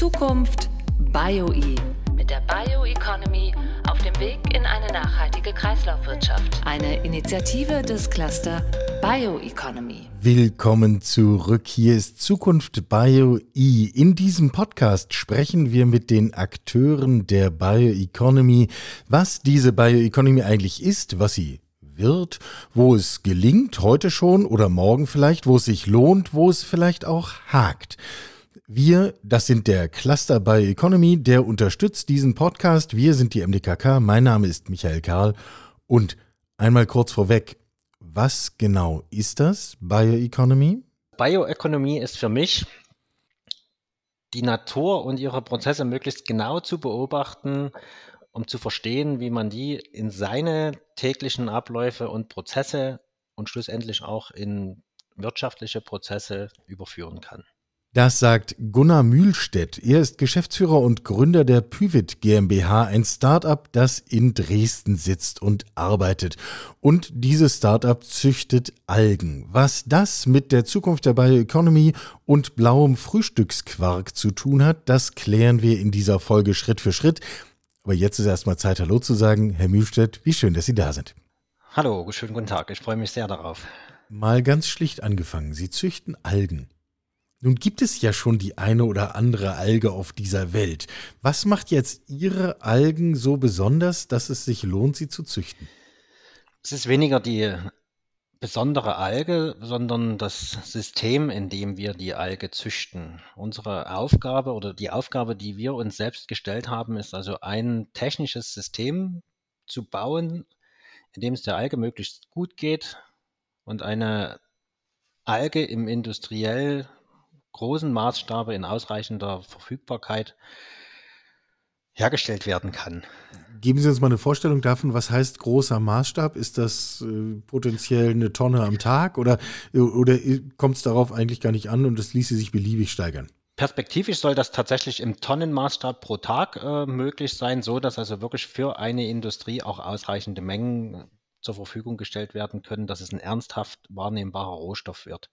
Zukunft BioE mit der Bioeconomy auf dem Weg in eine nachhaltige Kreislaufwirtschaft. Eine Initiative des Cluster Bioeconomy. Willkommen zurück. Hier ist Zukunft BioE. In diesem Podcast sprechen wir mit den Akteuren der Bioeconomy, was diese Bioeconomy eigentlich ist, was sie wird, wo es gelingt, heute schon oder morgen vielleicht, wo es sich lohnt, wo es vielleicht auch hakt. Wir, das sind der Cluster by Economy, der unterstützt diesen Podcast. Wir sind die MDKK. Mein Name ist Michael Karl. Und einmal kurz vorweg, was genau ist das Bioeconomy? Bioeconomy ist für mich die Natur und ihre Prozesse möglichst genau zu beobachten, um zu verstehen, wie man die in seine täglichen Abläufe und Prozesse und schlussendlich auch in wirtschaftliche Prozesse überführen kann. Das sagt Gunnar Mühlstedt. Er ist Geschäftsführer und Gründer der Pyvit GmbH, ein Startup, das in Dresden sitzt und arbeitet. Und dieses Startup züchtet Algen. Was das mit der Zukunft der Bioeconomy und blauem Frühstücksquark zu tun hat, das klären wir in dieser Folge Schritt für Schritt. Aber jetzt ist erstmal Zeit, Hallo zu sagen. Herr Mühlstedt, wie schön, dass Sie da sind. Hallo, schönen guten Tag. Ich freue mich sehr darauf. Mal ganz schlicht angefangen. Sie züchten Algen. Nun gibt es ja schon die eine oder andere Alge auf dieser Welt. Was macht jetzt Ihre Algen so besonders, dass es sich lohnt, sie zu züchten? Es ist weniger die besondere Alge, sondern das System, in dem wir die Alge züchten. Unsere Aufgabe oder die Aufgabe, die wir uns selbst gestellt haben, ist also ein technisches System zu bauen, in dem es der Alge möglichst gut geht und eine Alge im industriell großen Maßstabe in ausreichender Verfügbarkeit hergestellt werden kann. Geben Sie uns mal eine Vorstellung davon, was heißt großer Maßstab? Ist das äh, potenziell eine Tonne am Tag oder, oder kommt es darauf eigentlich gar nicht an und es ließe sich beliebig steigern? Perspektivisch soll das tatsächlich im Tonnenmaßstab pro Tag äh, möglich sein, so dass also wirklich für eine Industrie auch ausreichende Mengen zur Verfügung gestellt werden können, dass es ein ernsthaft wahrnehmbarer Rohstoff wird.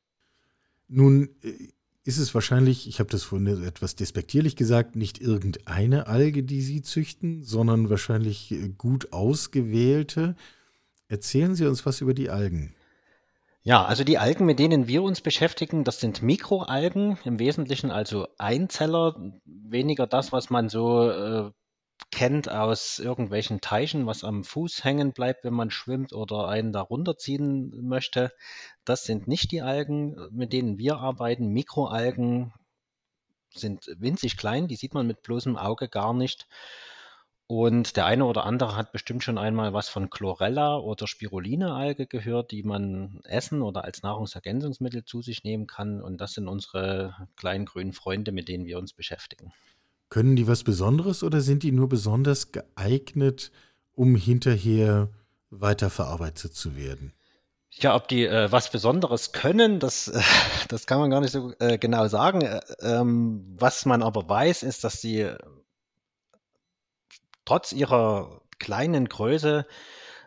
Nun äh, ist es wahrscheinlich, ich habe das vorhin etwas despektierlich gesagt, nicht irgendeine Alge, die Sie züchten, sondern wahrscheinlich äh, gut ausgewählte. Erzählen Sie uns was über die Algen. Ja, also die Algen, mit denen wir uns beschäftigen, das sind Mikroalgen, im Wesentlichen also Einzeller, weniger das, was man so äh, kennt aus irgendwelchen Teichen, was am Fuß hängen bleibt, wenn man schwimmt oder einen da runterziehen möchte. Das sind nicht die Algen, mit denen wir arbeiten. Mikroalgen sind winzig klein, die sieht man mit bloßem Auge gar nicht. Und der eine oder andere hat bestimmt schon einmal was von Chlorella oder Spirulina-Alge gehört, die man essen oder als Nahrungsergänzungsmittel zu sich nehmen kann. Und das sind unsere kleinen grünen Freunde, mit denen wir uns beschäftigen. Können die was Besonderes oder sind die nur besonders geeignet, um hinterher weiterverarbeitet zu werden? Ja, ob die äh, was Besonderes können, das, äh, das kann man gar nicht so äh, genau sagen. Äh, ähm, was man aber weiß, ist, dass sie trotz ihrer kleinen Größe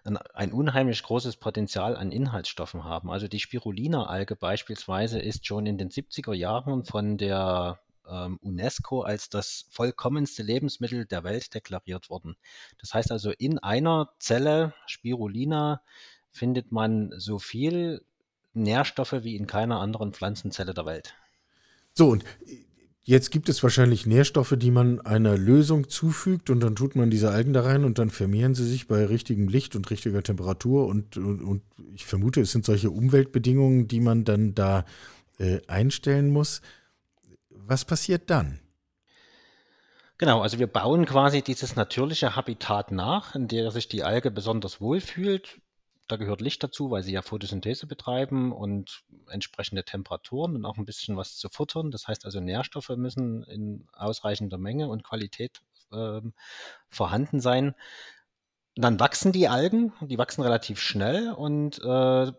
ein, ein, unheimlich großes Potenzial an Inhaltsstoffen haben. Also die Spirulina-Alge beispielsweise ist schon in den 70er Jahren von der ähm, UNESCO als das vollkommenste Lebensmittel der Welt deklariert worden. Das heißt also, in einer Zelle Spirulina findet man so viel Nährstoffe wie in keiner anderen Pflanzenzelle der Welt. So, und jetzt gibt es wahrscheinlich Nährstoffe, die man einer Lösung zufügt und dann tut man diese Algen da rein und dann vermehren sie sich bei richtigem Licht und richtiger Temperatur und, und, und ich vermute, es sind solche Umweltbedingungen, die man dann da äh, einstellen muss. Was passiert dann? Genau, also wir bauen quasi dieses natürliche Habitat nach, in der sich die Alge besonders wohl fühlt. Da gehört Licht dazu, weil sie ja Photosynthese betreiben und entsprechende Temperaturen und auch ein bisschen was zu futtern. Das heißt also, Nährstoffe müssen in ausreichender Menge und Qualität äh, vorhanden sein. Dann wachsen die Algen, die wachsen relativ schnell und äh,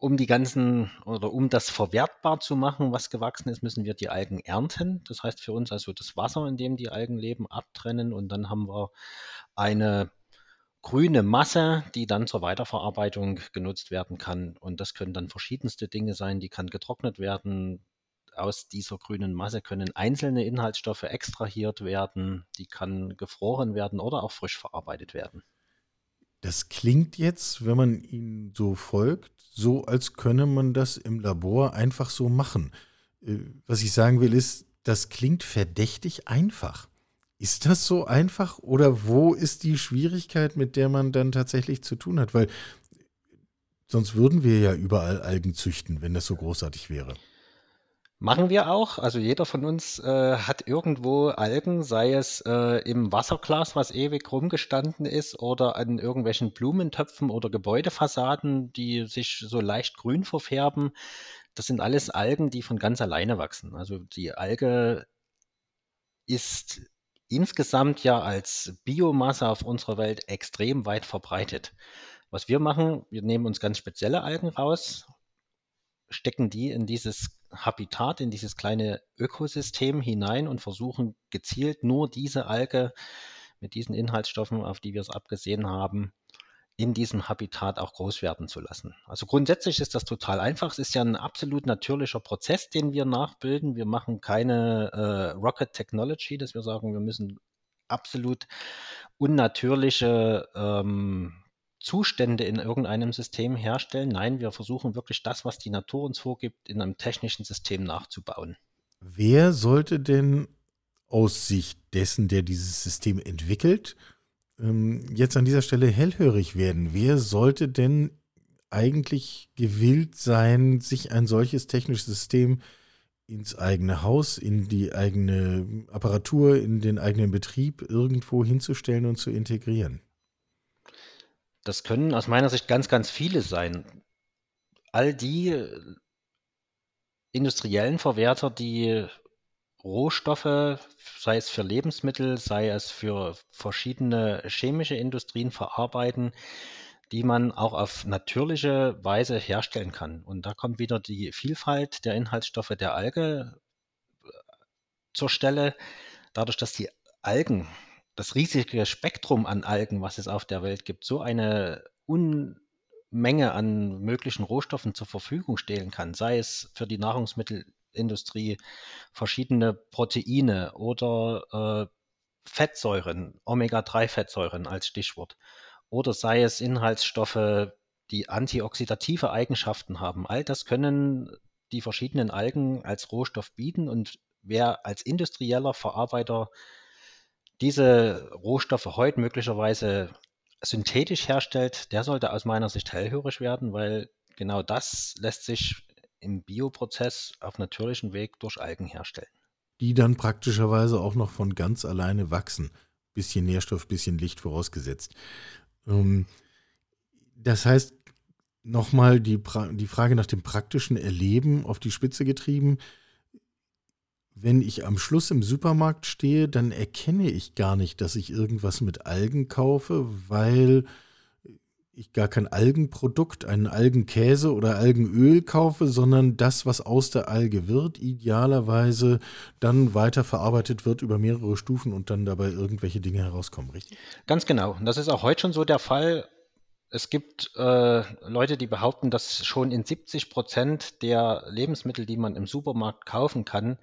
um die ganzen oder um das verwertbar zu machen, was gewachsen ist, müssen wir die Algen ernten. Das heißt für uns also das Wasser, in dem die Algen leben, abtrennen und dann haben wir eine grüne Masse, die dann zur Weiterverarbeitung genutzt werden kann. Und das können dann verschiedenste Dinge sein. Die kann getrocknet werden, aus dieser grünen Masse können einzelne Inhaltsstoffe extrahiert werden, die kann gefroren werden oder auch frisch verarbeitet werden. Das klingt jetzt, wenn man Ihnen so folgt, so als könne man das im Labor einfach so machen. Äh, was ich sagen will, ist, das klingt verdächtig einfach. Ist das so einfach oder wo ist die Schwierigkeit, mit der man dann tatsächlich zu tun hat? Weil sonst würden wir ja überall Algen züchten, wenn das so großartig wäre. Machen wir auch. Also jeder von uns äh, hat irgendwo Algen, sei es äh, im Wasserglas, was ewig rumgestanden ist, oder an irgendwelchen Blumentöpfen oder Gebäudefassaden, die sich so leicht grün verfärben. Das sind alles Algen, die von ganz alleine wachsen. Also die Alge ist insgesamt ja als Biomasse auf unserer Welt extrem weit verbreitet. Was wir machen, wir nehmen uns ganz spezielle Algen raus, stecken die in dieses Habitat, in dieses kleine Ökosystem hinein und versuchen gezielt nur diese Alge mit diesen Inhaltsstoffen, auf die wir es abgesehen haben, in diesem Habitat auch groß werden zu lassen. Also grundsätzlich ist das total einfach. Es ist ja ein absolut natürlicher Prozess, den wir nachbilden. Wir machen keine äh, Rocket Technology, dass wir sagen, wir müssen absolut unnatürliche ähm, Zustände in irgendeinem System herstellen. Nein, wir versuchen wirklich das, was die Natur uns vorgibt, in einem technischen System nachzubauen. Wer sollte denn aus Sicht dessen, der dieses System entwickelt, ähm, jetzt an dieser Stelle hellhörig werden. Wer sollte denn eigentlich gewillt sein, sich ein solches technisches System ins eigene Haus, in die eigene Apparatur, in den eigenen Betrieb irgendwo hinzustellen und zu integrieren? Das können aus meiner Sicht ganz, ganz viele sein. All die industriellen Verwerter, die Rohstoffe, sei es für Lebensmittel, sei es für verschiedene chemische Industrien verarbeiten, die man auch auf natürliche Weise herstellen kann. Und da kommt wieder die Vielfalt der Inhaltsstoffe der Alge äh, zur Stelle. Dadurch, dass die Algen, das riesige Spektrum an Algen, was es auf der Welt gibt, so eine Unmenge an möglichen Rohstoffen zur Verfügung stellen kann, sei es für die Nahrungsmittel Industrie verschiedene Proteine oder äh, Fettsäuren, Omega-3-Fettsäuren als Stichwort. Oder sei es Inhaltsstoffe, die antioxidative Eigenschaften haben. All das können die verschiedenen Algen als Rohstoff bieten und wer als industrieller Verarbeiter diese Rohstoffe heute möglicherweise synthetisch herstellt, der sollte aus meiner Sicht hellhörig werden, weil genau das lässt sich im Bioprozess auf natürlichem Weg durch Algen herstellen. Die dann praktischerweise auch noch von ganz alleine wachsen. Bisschen Nährstoff, bisschen Licht vorausgesetzt. Ähm, das heißt, nochmal die, die Frage nach dem praktischen Erleben auf die Spitze getrieben. Wenn ich am Schluss im Supermarkt stehe, dann erkenne ich gar nicht, dass ich irgendwas mit Algen kaufe, weil ich gar kein Algenprodukt, einen Algenkäse oder Algenöl kaufe, sondern das, was aus der Alge wird, idealerweise dann weiterverarbeitet wird über mehrere Stufen und dann dabei irgendwelche Dinge herauskommen, richtig? Ganz genau. Das ist auch heute schon so der Fall. Es gibt äh, Leute, die behaupten, dass schon in 70 Prozent der Lebensmittel, die man im Supermarkt kaufen kann,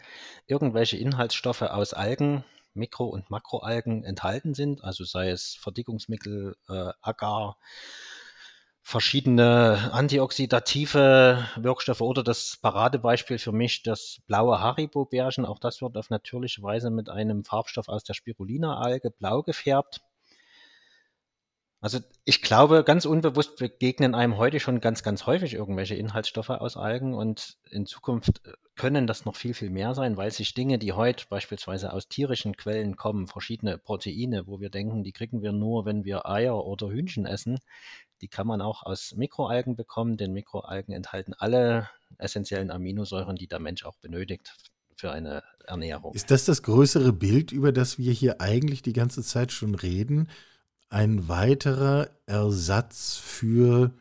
irgendwelche Inhaltsstoffe aus Algen Mikro- und Makroalgen enthalten sind, also sei es Verdickungsmittel, äh, Agar, verschiedene antioxidative Wirkstoffe oder das Paradebeispiel für mich, das blaue Haribo-Bärchen. Auch das wird auf natürliche Weise mit einem Farbstoff aus der Spirulina-Alge blau gefärbt. Also ich glaube, ganz unbewusst begegnen einem heute schon ganz, ganz häufig irgendwelche Inhaltsstoffe aus Algen und in Zukunft äh, können das noch viel, viel mehr sein, weil sich Dinge, die heute beispielsweise aus tierischen Quellen kommen, verschiedene Proteine, wo wir denken, die kriegen wir nur, wenn wir Eier oder Hühnchen essen, die kann man auch aus Mikroalgen bekommen, denn Mikroalgen enthalten alle essentiellen Aminosäuren, die der Mensch auch benötigt für eine Ernährung. Ist das das größere Bild, über das wir hier eigentlich die ganze Zeit schon reden? Ein weiterer Ersatz für,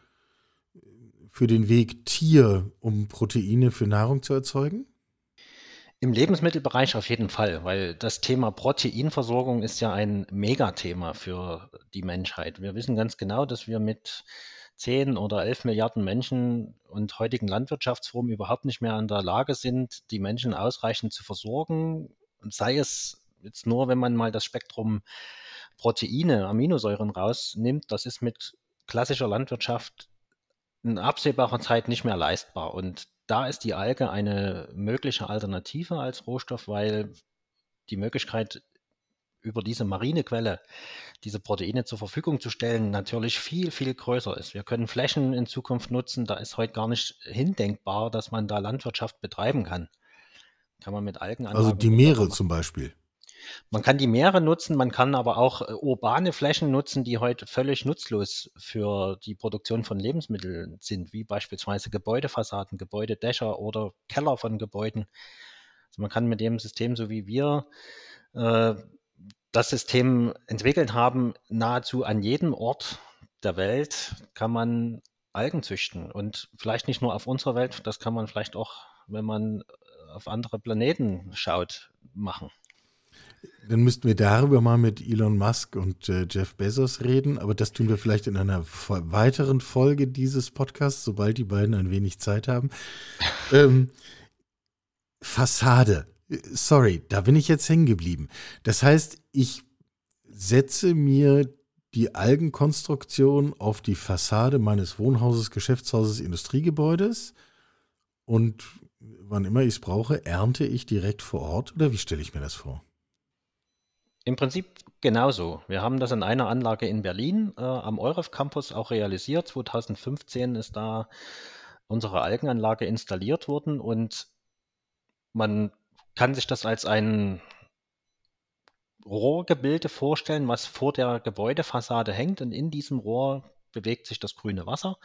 für den Weg Tier, um Proteine für Nahrung zu erzeugen? Im Lebensmittelbereich auf jeden Fall, weil das Thema Proteinversorgung ist ja ein Megathema für die Menschheit. Wir wissen ganz genau, dass wir mit 10 oder 11 Milliarden Menschen und heutigen Landwirtschaftsformen überhaupt nicht mehr in der Lage sind, die Menschen ausreichend zu versorgen. Sei es jetzt nur, wenn man mal das Spektrum Proteine, Aminosäuren rausnimmt, das ist mit klassischer Landwirtschaft in absehbarer Zeit nicht mehr leistbar. Und da ist die Alge eine mögliche Alternative als Rohstoff, weil die Möglichkeit, über diese marine Quelle diese Proteine zur Verfügung zu stellen, natürlich viel, viel größer ist. Wir können Flächen in Zukunft nutzen, da ist heute gar nicht hindenkbar, dass man da Landwirtschaft betreiben kann. Kann man mit Algen Also die Meere zum Beispiel. Man kann die Meere nutzen, man kann aber auch äh, urbane Flächen nutzen, die heute völlig nutzlos für die Produktion von Lebensmitteln sind, wie beispielsweise Gebäudefassaden, Gebäudedächer oder Keller von Gebäuden. Also man kann mit dem System, so wie wir äh, das System entwickelt haben, nahezu an jedem Ort der Welt kann man Algen züchten. Und vielleicht nicht nur auf unserer Welt, das kann man vielleicht auch, wenn man auf andere Planeten schaut, machen. Dann müssten wir darüber mal mit Elon Musk und äh, Jeff Bezos reden, aber das tun wir vielleicht in einer weiteren Folge dieses Podcasts, sobald die beiden ein wenig Zeit haben. ähm, Fassade. Sorry, da bin ich jetzt hängen geblieben. Das heißt, ich setze mir die Algenkonstruktion auf die Fassade meines Wohnhauses, Geschäftshauses, Industriegebäudes und wann immer ich es brauche, ernte ich direkt vor Ort oder wie stelle ich mir das vor? Im Prinzip genauso. Wir haben das in einer Anlage in Berlin äh, am EUREF Campus auch realisiert. 2015 ist da unsere Algenanlage installiert worden und man kann sich das als ein Rohrgebilde vorstellen, was vor der Gebäudefassade hängt und in diesem Rohr bewegt sich das grüne Wasser.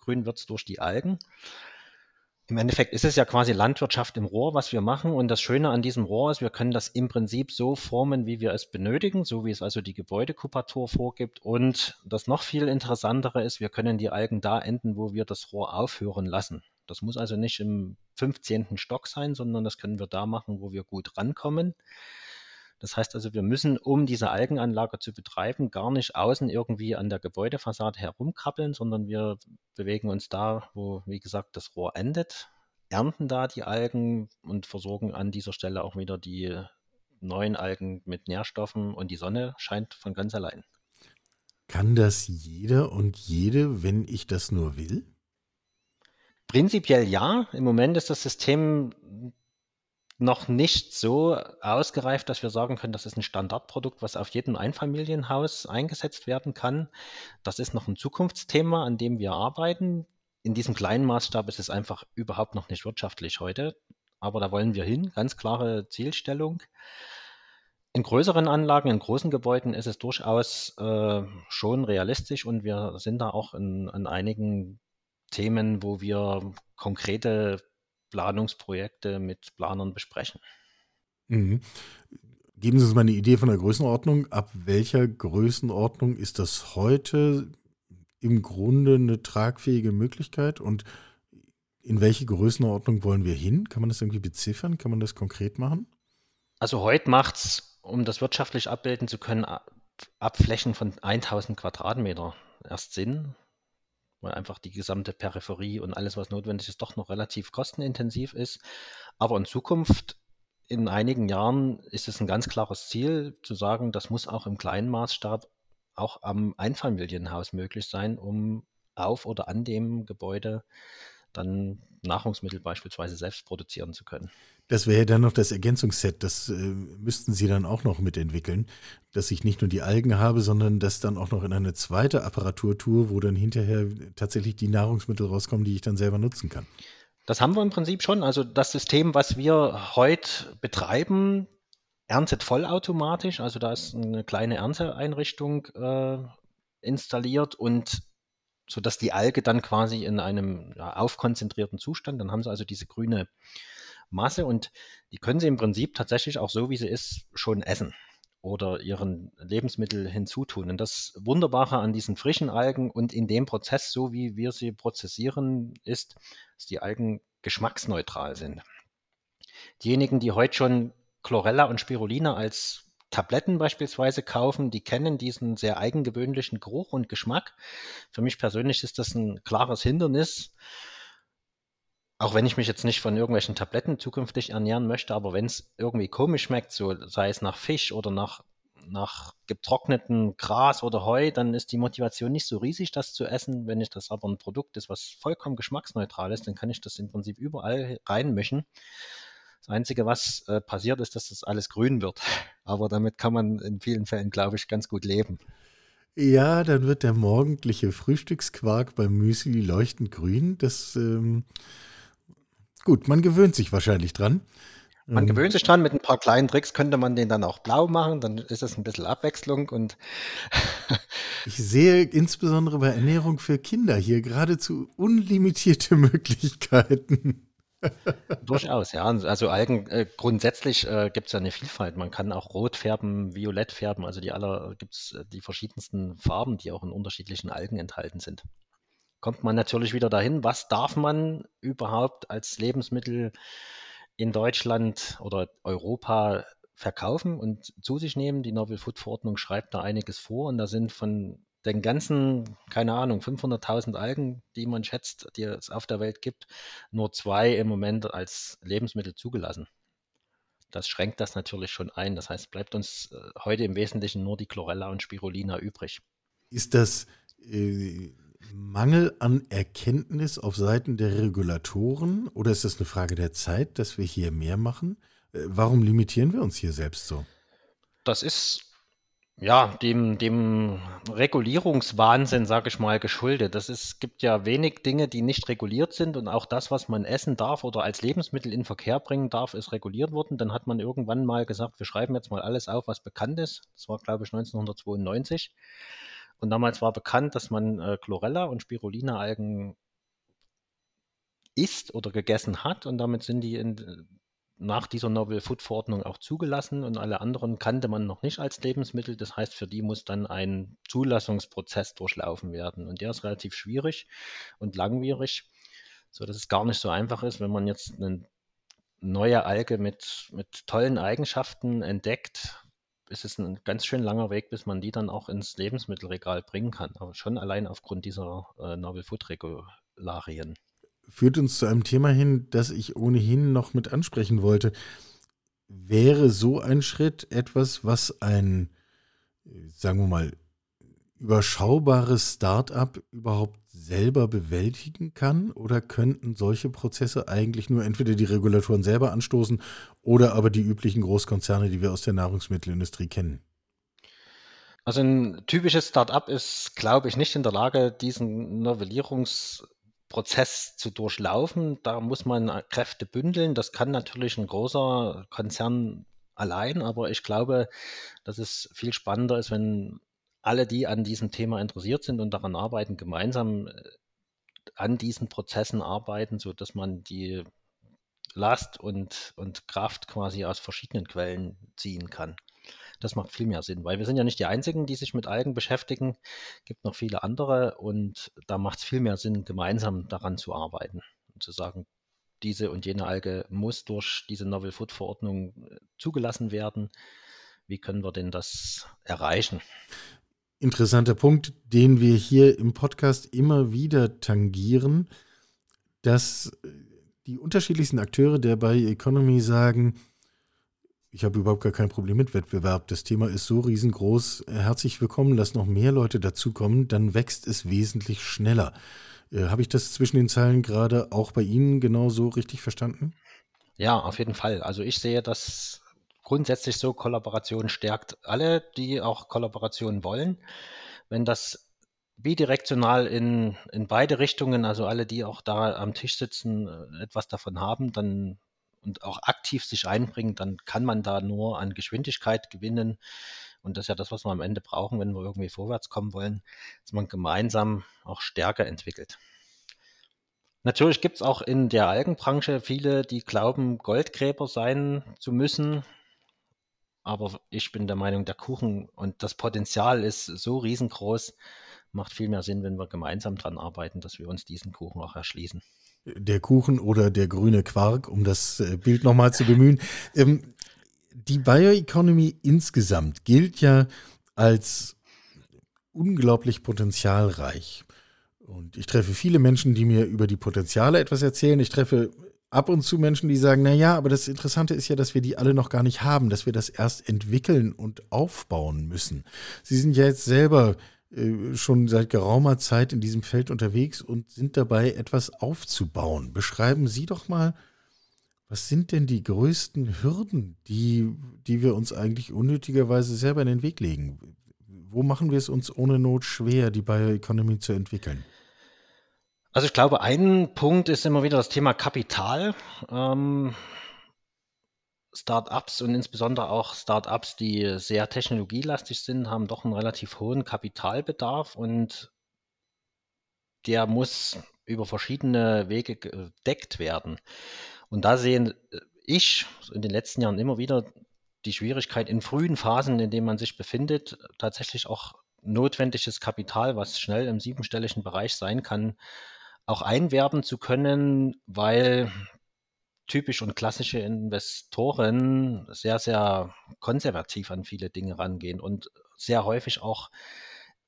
Grün wird es durch die Algen. Im Endeffekt ist es ja quasi Landwirtschaft im Rohr, was wir machen. Und das Schöne an diesem Rohr ist, wir können das im Prinzip so formen, wie wir es benötigen, so wie es also die Gebäudekupatur vorgibt. Und das noch viel interessantere ist, wir können die Algen da enden, wo wir das Rohr aufhören lassen. Das muss also nicht im 15. Stock sein, sondern das können wir da machen, wo wir gut rankommen. Das heißt also, wir müssen, um diese Algenanlage zu betreiben, gar nicht außen irgendwie an der Gebäudefassade herumkrabbeln, sondern wir bewegen uns da, wo, wie gesagt, das Rohr endet, ernten da die Algen und versorgen an dieser Stelle auch wieder die neuen Algen mit Nährstoffen und die Sonne scheint von ganz allein. Kann das jeder und jede, wenn ich das nur will? Prinzipiell ja. Im Moment ist das System noch nicht so ausgereift, dass wir sagen können, das ist ein Standardprodukt, was auf jedem Einfamilienhaus eingesetzt werden kann. Das ist noch ein Zukunftsthema, an dem wir arbeiten. In diesem kleinen Maßstab ist es einfach überhaupt noch nicht wirtschaftlich heute. Aber da wollen wir hin, ganz klare Zielstellung. In größeren Anlagen, in großen Gebäuden ist es durchaus äh, schon realistisch und wir sind da auch in, in einigen Themen, wo wir konkrete Planungsprojekte mit Planern besprechen. Mhm. Geben Sie uns mal eine Idee von der Größenordnung. Ab welcher Größenordnung ist das heute im Grunde eine tragfähige Möglichkeit und in welche Größenordnung wollen wir hin? Kann man das irgendwie beziffern? Kann man das konkret machen? Also heute macht es, um das wirtschaftlich abbilden zu können, ab Flächen von 1000 Quadratmeter erst Sinn weil einfach die gesamte Peripherie und alles, was notwendig ist, doch noch relativ kostenintensiv ist. Aber in Zukunft, in einigen Jahren, ist es ein ganz klares Ziel, zu sagen, das muss auch im kleinen Maßstab auch am Einfamilienhaus möglich sein, um auf oder an dem Gebäude dann Nahrungsmittel beispielsweise selbst produzieren zu können. Das wäre ja dann noch das Ergänzungsset, das äh, müssten Sie dann auch noch mitentwickeln, dass ich nicht nur die Algen habe, sondern das dann auch noch in eine zweite Apparatur tue, wo dann hinterher tatsächlich die Nahrungsmittel rauskommen, die ich dann selber nutzen kann. Das haben wir im Prinzip schon. Also das System, was wir heute betreiben, erntet vollautomatisch. Also da ist eine kleine Ernteeinrichtung äh, installiert und sodass die Alge dann quasi in einem ja, aufkonzentrierten Zustand, dann haben sie also diese grüne Masse und die können sie im Prinzip tatsächlich auch so, wie sie ist, schon essen oder ihren Lebensmittel hinzutun. Und das Wunderbare an diesen frischen Algen und in dem Prozess, so wie wir sie prozessieren, ist, dass die Algen geschmacksneutral sind. Diejenigen, die heute schon Chlorella und Spirulina als Tabletten beispielsweise kaufen, die kennen diesen sehr eigengewöhnlichen Geruch und Geschmack. Für mich persönlich ist das ein klares Hindernis. Auch wenn ich mich jetzt nicht von irgendwelchen Tabletten zukünftig ernähren möchte, aber wenn es irgendwie komisch schmeckt, so sei es nach Fisch oder nach, nach getrocknetem Gras oder Heu, dann ist die Motivation nicht so riesig, das zu essen. Wenn ich das aber ein Produkt ist, was vollkommen geschmacksneutral ist, dann kann ich das im Prinzip überall reinmischen. Das Einzige, was äh, passiert, ist, dass das alles grün wird. Aber damit kann man in vielen Fällen, glaube ich, ganz gut leben. Ja, dann wird der morgendliche Frühstücksquark beim Müsli leuchtend grün. Das ähm, gut, man gewöhnt sich wahrscheinlich dran. Man ähm, gewöhnt sich dran, mit ein paar kleinen Tricks könnte man den dann auch blau machen, dann ist es ein bisschen Abwechslung und ich sehe insbesondere bei Ernährung für Kinder hier geradezu unlimitierte Möglichkeiten. Durchaus, ja. Also Algen, äh, grundsätzlich äh, gibt es ja eine Vielfalt. Man kann auch rot färben, violett färben, also die aller gibt es äh, die verschiedensten Farben, die auch in unterschiedlichen Algen enthalten sind. Kommt man natürlich wieder dahin, was darf man überhaupt als Lebensmittel in Deutschland oder Europa verkaufen und zu sich nehmen. Die Novel Food Verordnung schreibt da einiges vor und da sind von den ganzen, keine Ahnung, 500.000 Algen, die man schätzt, die es auf der Welt gibt, nur zwei im Moment als Lebensmittel zugelassen. Das schränkt das natürlich schon ein. Das heißt, bleibt uns äh, heute im Wesentlichen nur die Chlorella und Spirulina übrig. Ist das äh, Mangel an Erkenntnis auf Seiten der Regulatoren oder ist das eine Frage der Zeit, dass wir hier mehr machen? Äh, warum limitieren wir uns hier selbst so? Das ist ja, dem, dem Regulierungswahnsinn, sage ich mal, geschuldet. Das ist, gibt ja wenig Dinge, die nicht reguliert sind und auch das, was man essen darf oder als Lebensmittel in Verkehr bringen darf, ist reguliert worden. Dann hat man irgendwann mal gesagt, wir schreiben jetzt mal alles auf, was bekannt ist. Das war, glaube ich, 1992. Und damals war bekannt, dass man äh, Chlorella und Spirulina-Algen isst oder gegessen hat und damit sind die in, nach dieser Novel Food Verordnung auch zugelassen und alle anderen kannte man noch nicht als Lebensmittel. Das heißt, für die muss dann ein Zulassungsprozess durchlaufen werden. Und der ist relativ schwierig und langwierig, sodass es gar nicht so einfach ist, wenn man jetzt eine neue Alge mit, mit tollen Eigenschaften entdeckt, ist es ein ganz schön langer Weg, bis man die dann auch ins Lebensmittelregal bringen kann. Aber schon allein aufgrund dieser äh, Novel Food Regularien führt uns zu einem Thema hin, das ich ohnehin noch mit ansprechen wollte. Wäre so ein Schritt etwas, was ein, sagen wir mal, überschaubares Start-up überhaupt selber bewältigen kann? Oder könnten solche Prozesse eigentlich nur entweder die Regulatoren selber anstoßen oder aber die üblichen Großkonzerne, die wir aus der Nahrungsmittelindustrie kennen? Also ein typisches Start-up ist, glaube ich, nicht in der Lage, diesen Novellierungs- Prozess zu durchlaufen. Da muss man äh, Kräfte bündeln. Das kann natürlich ein großer Konzern allein, aber ich glaube, dass es viel spannender ist, wenn alle, die an diesem Thema interessiert sind und daran arbeiten, gemeinsam äh, an diesen Prozessen arbeiten, sodass man die Last und, und Kraft quasi aus verschiedenen Quellen ziehen kann. Das macht viel mehr Sinn, weil wir sind ja nicht die Einzigen, die sich mit Algen beschäftigen. Es gibt noch viele andere und da macht es viel mehr Sinn, gemeinsam daran zu arbeiten und zu sagen, diese und jene Alge muss durch diese Novel Food Verordnung äh, zugelassen werden. Wie können wir denn das erreichen? Interessanter Punkt, den wir hier im Podcast immer wieder tangieren, dass äh, die unterschiedlichsten Akteure der Bioeconomy sagen, ich habe überhaupt gar kein Problem mit Wettbewerb. Das Thema ist so riesengroß. Herzlich willkommen, lass noch mehr Leute dazukommen, dann wächst es wesentlich schneller. Äh, habe ich das zwischen den Zeilen gerade auch bei Ihnen genau so richtig verstanden? Ja, auf jeden Fall. Also ich sehe das grundsätzlich so, Kollaboration stärkt alle, die auch Kollaboration wollen. Wenn das bidirektional in, in beide Richtungen, also alle, die auch da am Tisch sitzen, äh, etwas davon haben, dann und auch aktiv sich einbringen, dann kann man da nur an Geschwindigkeit gewinnen. Und das ist ja das, was wir am Ende brauchen, wenn wir irgendwie vorwärts kommen wollen, dass man gemeinsam auch stärker entwickelt. Natürlich gibt es auch in der Algenbranche viele, die glauben, Goldgräber sein zu müssen. Aber ich bin der Meinung, der Kuchen und das Potenzial ist so riesengroß, macht viel mehr Sinn, wenn wir gemeinsam daran arbeiten, dass wir uns diesen Kuchen auch erschließen der Kuchen oder der grüne Quark, um das äh, Bild nochmal zu bemühen. Ähm, Die Bioeconomy insgesamt gilt ja als unglaublich potenzialreich. Und ich treffe viele Menschen, die mir über die Potenziale etwas erzählen. Ich treffe ab und zu Menschen, die sagen, na ja, aber das Interessante ist ja, dass wir die alle noch gar nicht haben, dass wir das erst entwickeln und aufbauen müssen. Sie sind ja jetzt selber schon seit geraumer Zeit in diesem Feld unterwegs und sind dabei, etwas aufzubauen. Beschreiben Sie doch mal, was sind denn die größten Hürden, die, die wir uns eigentlich unnötigerweise selber in den Weg legen? Wo machen wir es uns ohne Not schwer, die Bioeconomy zu entwickeln? Also ich glaube, ein Punkt ist immer wieder das Thema Kapital. Ähm, Startups und insbesondere auch Startups, die sehr technologielastig sind, haben doch einen relativ hohen Kapitalbedarf und der muss über verschiedene Wege gedeckt werden. Und da sehen ich in den letzten Jahren immer wieder die Schwierigkeit in frühen Phasen, in denen man sich befindet, tatsächlich auch notwendiges Kapital, was schnell im siebenstelligen Bereich sein kann, auch einwerben zu können, weil typisch und klassische Investoren sehr, sehr konservativ an viele Dinge rangehen und sehr häufig auch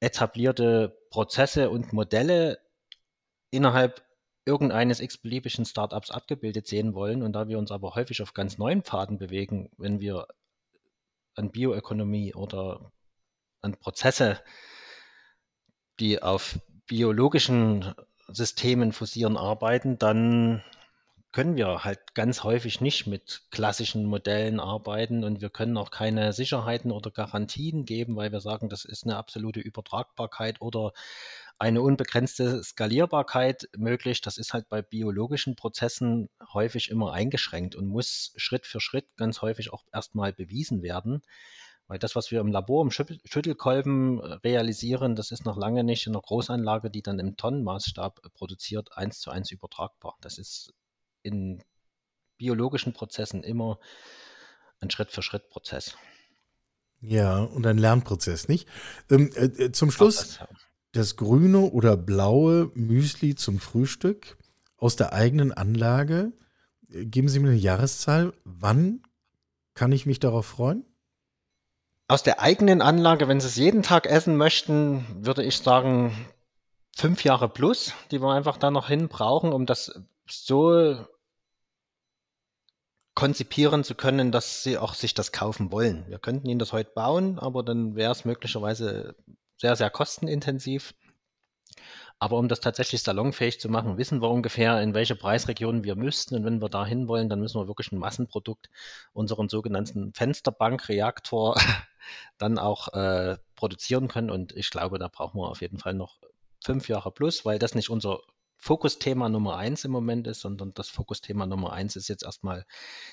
etablierte Prozesse und Modelle innerhalb irgendeines x-beliebigen Startups abgebildet sehen wollen. Und da wir uns aber häufig auf ganz neuen Pfaden bewegen, wenn wir an Bioökonomie oder an Prozesse, die auf biologischen Systemen fusieren, arbeiten, dann können wir halt ganz häufig nicht mit klassischen Modellen arbeiten und wir können auch keine Sicherheiten oder Garantien geben, weil wir sagen, das ist eine absolute Übertragbarkeit oder eine unbegrenzte Skalierbarkeit möglich. Das ist halt bei biologischen Prozessen häufig immer eingeschränkt und muss Schritt für Schritt ganz häufig auch erstmal bewiesen werden. Weil das, was wir im Labor im Schüttelkolben äh, realisieren, das ist noch lange nicht in einer Großanlage, die dann im Tonnenmaßstab produziert, eins zu eins übertragbar. Das ist in biologischen Prozessen immer ein Schritt-für-Schritt-Prozess. Ja, und ein Lernprozess, nicht? Ähm, äh, äh zum Schluss, das grüne oder blaue Müsli zum Frühstück aus der eigenen Anlage. Äh, geben Sie mir eine Jahreszahl. Wann kann ich mich darauf freuen? Aus der eigenen Anlage, wenn Sie es jeden Tag essen möchten, würde ich sagen, fünf Jahre plus, die wir einfach da noch hin brauchen, um das so konzipieren zu können, dass sie auch sich das kaufen wollen. Wir könnten ihnen das heute bauen, aber dann wäre es möglicherweise sehr, sehr kostenintensiv. Aber um das tatsächlich salonfähig zu machen, wissen wir ungefähr, in welche Preisregionen wir müssten. Und wenn wir da hin wollen, dann müssen wir wirklich ein Massenprodukt, unseren sogenannten Fensterbankreaktor, dann auch äh, produzieren können. Und ich glaube, da brauchen wir auf jeden Fall noch fünf Jahre plus, weil das nicht unser Fokusthema Nummer eins im Moment ist, sondern das Fokusthema Nummer eins ist jetzt erstmal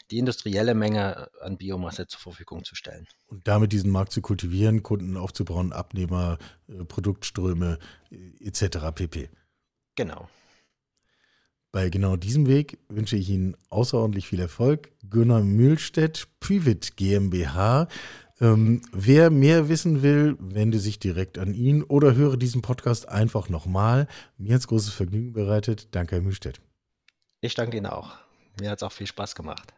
die industrielle Menge an Biomasse zur Verfügung zu stellen. Und damit diesen Markt zu kultivieren, Kunden aufzubauen, Abnehmer, äh, Produktströme äh, etc. pp. Genau. Bei genau diesem Weg wünsche ich Ihnen außerordentlich viel Erfolg. Gunnar Mühlstedt, Pivot GmbH, ähm, wer mehr wissen will, wende sich direkt an ihn oder höre diesen Podcast einfach nochmal. Mir hat es großes Vergnügen bereitet. Danke, Herr Mühlstedt. Ich danke Ihnen auch. Mir hat es auch viel Spaß gemacht.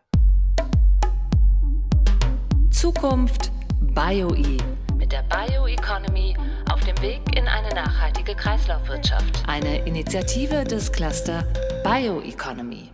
Zukunft BioE mit der Bioeconomy auf dem Weg in eine nachhaltige Kreislaufwirtschaft. Eine Initiative des Cluster Bioeconomy.